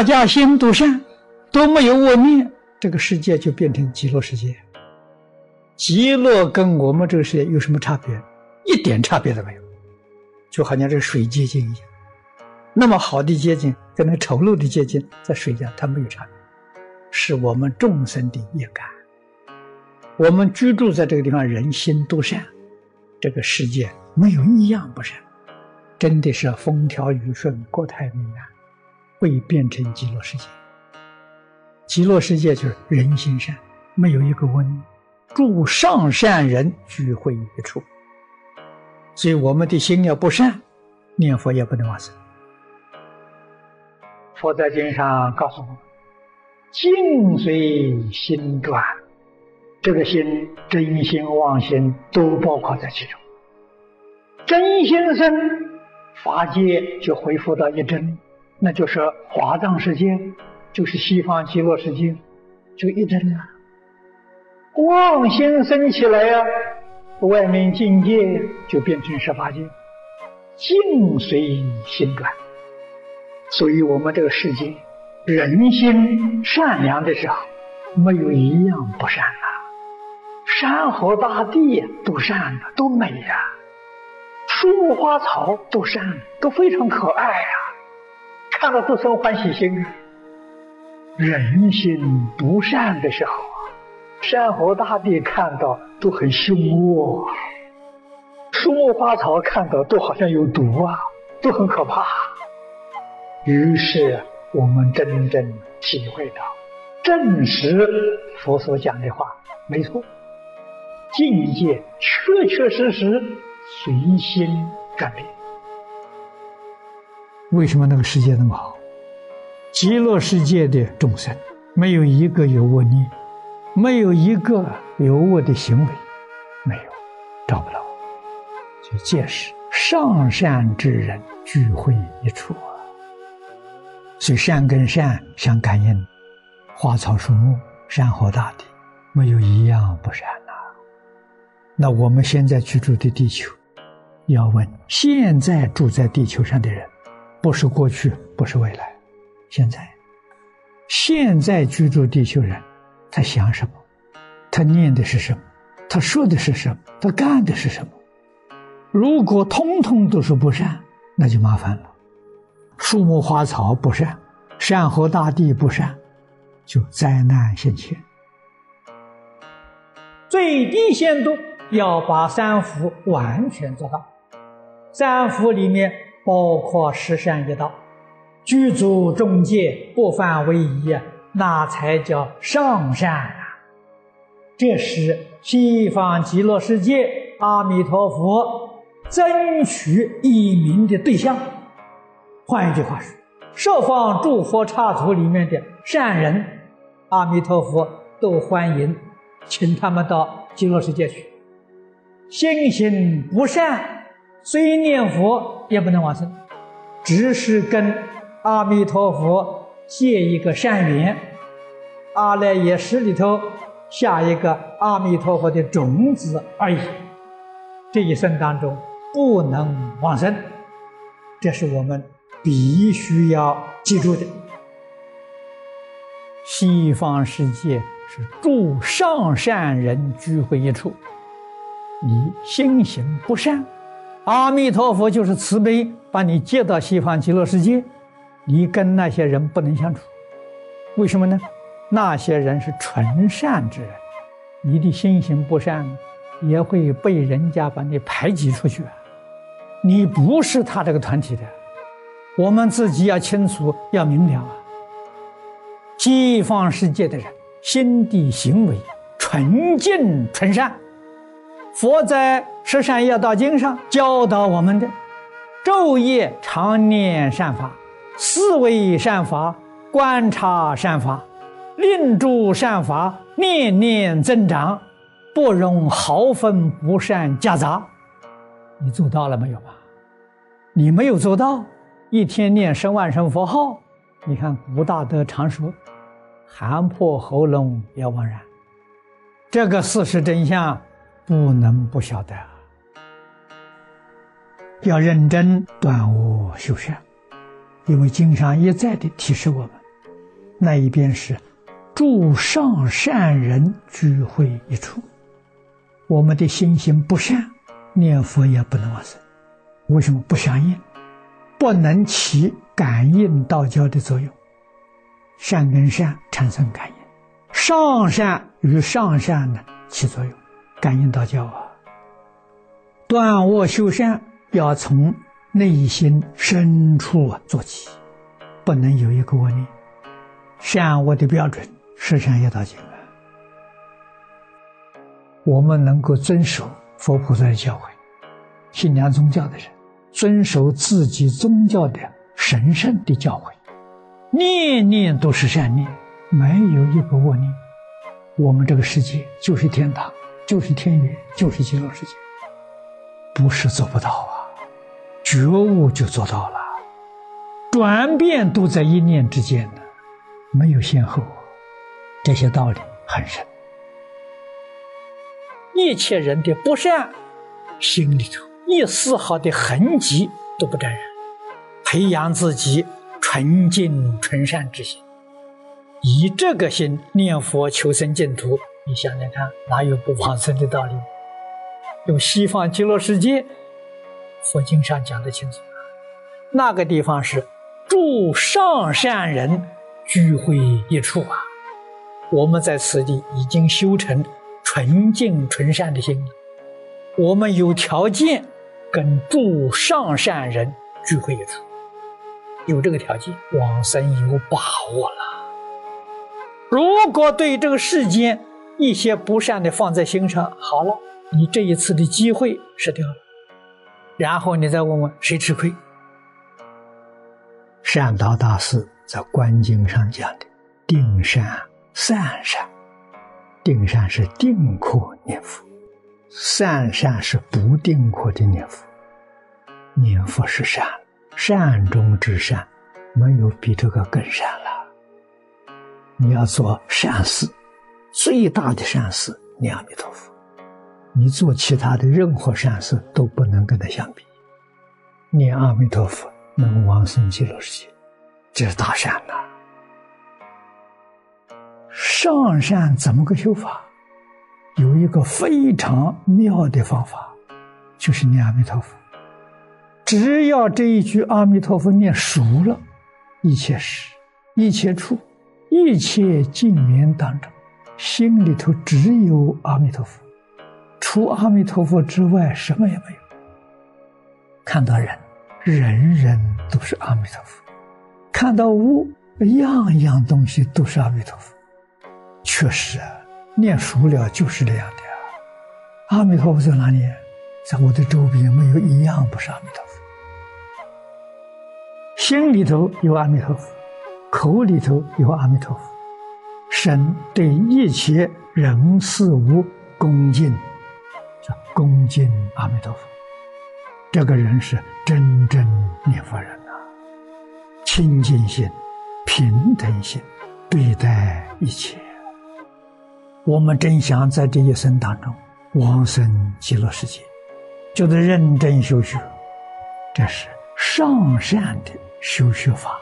大家心都善，都没有恶念，这个世界就变成极乐世界。极乐跟我们这个世界有什么差别？一点差别都没有，就好像这个水结晶一样。那么好的结晶跟那丑陋的结晶在水下，它没有差别，是我们众生的业感。我们居住在这个地方，人心都善，这个世界没有一样不善，真的是风调雨顺、国泰民安，会变成极乐世界。极乐世界就是人心善，没有一个恶念，诸上善人聚会一处。所以我们的心要不善，念佛也不能往生。佛在经上告诉我们：“静随心转。”这个心真心妄心都包括在其中，真心生法界就恢复到一真，那就是华藏世界，就是西方极乐世界，就一真啊。妄心生起来呀，外面境界就变成十八界，境随心转。所以我们这个世界，人心善良的时候，没有一样不善啊。山河大地都善了，都美呀；树木花草都善，都非常可爱呀，看了都生欢喜心。人心不善的时候啊，山河大地看到都很凶恶，树木花草看到都好像有毒啊，都很可怕。于是我们真正体会到，证实佛所讲的话没错。境界确确实实随心转变。为什么那个世界那么好？极乐世界的众生没有一个有恶念，没有一个有恶的行为，没有，找不到。就见识上善之人聚会一处啊。所以善跟善相感应，花草树木、山河大地，没有一样不善呐。那我们现在居住的地球，要问现在住在地球上的人，不是过去，不是未来，现在，现在居住地球人，他想什么？他念的是什么？他说的是什么？他干的是什么？如果通通都是不善，那就麻烦了。树木花草不善，山河大地不善，就灾难现前。最低限度。要把三福完全做到，三福里面包括十善一道，具足众戒，不犯唯一，那才叫上善啊！这是西方极乐世界阿弥陀佛争取一名的对象。换一句话说，十方诸佛刹土里面的善人，阿弥陀佛都欢迎，请他们到极乐世界去。心行不善，虽念佛也不能往生，只是跟阿弥陀佛结一个善缘，阿赖耶识里头下一个阿弥陀佛的种子而已。这一生当中不能往生，这是我们必须要记住的。西方世界是诸上善人聚会一处。你心行不善，阿弥陀佛就是慈悲，把你接到西方极乐世界。你跟那些人不能相处，为什么呢？那些人是纯善之人，你的心行不善，也会被人家把你排挤出去。你不是他这个团体的，我们自己要清楚，要明了啊。西方世界的人心地行为纯净纯善。佛在《十善业道经》上教导我们的：昼夜常念善法，思维善法，观察善法，令诸善法念念增长，不容毫分不善夹杂。你做到了没有啊？你没有做到，一天念十万声佛号，你看古大德常说：“喊破喉咙也枉然。”这个事实真相。不能不晓得，要认真断恶修善，因为经上一再的提示我们：那一边是诸上善人聚会一处。我们的心行不善，念佛也不能往生。为什么不相应？不能起感应道交的作用。善跟善产生感应，上善与上善呢起作用，感应道交啊。断恶修善要从内心深处做起，不能有一个恶念。善恶的标准，十善业道经。我们能够遵守佛菩萨的教诲，信仰宗教的人，遵守自己宗教的神圣的教诲，念念都是善念，没有一个恶念。我们这个世界就是天堂，就是天园，就是极乐世界，不是做不到啊！觉悟就做到了，转变都在一念之间呢，没有先后，这些道理很深。一切人的不善，心里头一丝毫的痕迹都不沾染。培养自己纯净纯善之心，以这个心念佛求生净土，你想想看，哪有不往生的道理？用西方极乐世界，佛经上讲的清楚，那个地方是住上善人聚会一处啊。我们在此地已经修成。纯净纯善的心了，我们有条件跟诸上善人聚会一处，有这个条件，往生有把握了。如果对这个世间一些不善的放在心上，好了，你这一次的机会失掉了，然后你再问问谁吃亏？善导大师在《观经》上讲的定善善善。定善是定可念佛，善善是不定可的念佛。念佛是善，善中之善，没有比这个更善了。你要做善事，最大的善事念阿弥陀佛。你做其他的任何善事都不能跟他相比。念阿弥陀佛能往生极乐世界，这是大善呐。上善怎么个修法？有一个非常妙的方法，就是念阿弥陀佛。只要这一句阿弥陀佛念熟了，一切时、一切处、一切境缘当中，心里头只有阿弥陀佛，除阿弥陀佛之外什么也没有。看到人，人人都是阿弥陀佛；看到物，样样东西都是阿弥陀佛。确实啊，念熟了就是这样的。阿弥陀佛在哪里？在我的周边，没有一样不是阿弥陀佛。心里头有阿弥陀佛，口里头有阿弥陀佛，身对一切人事物恭敬，叫恭敬阿弥陀佛。这个人是真正念佛人啊，清净心、平等心对待一切。我们真想在这一生当中往生极乐世界，就得认真修学，这是上善的修学法。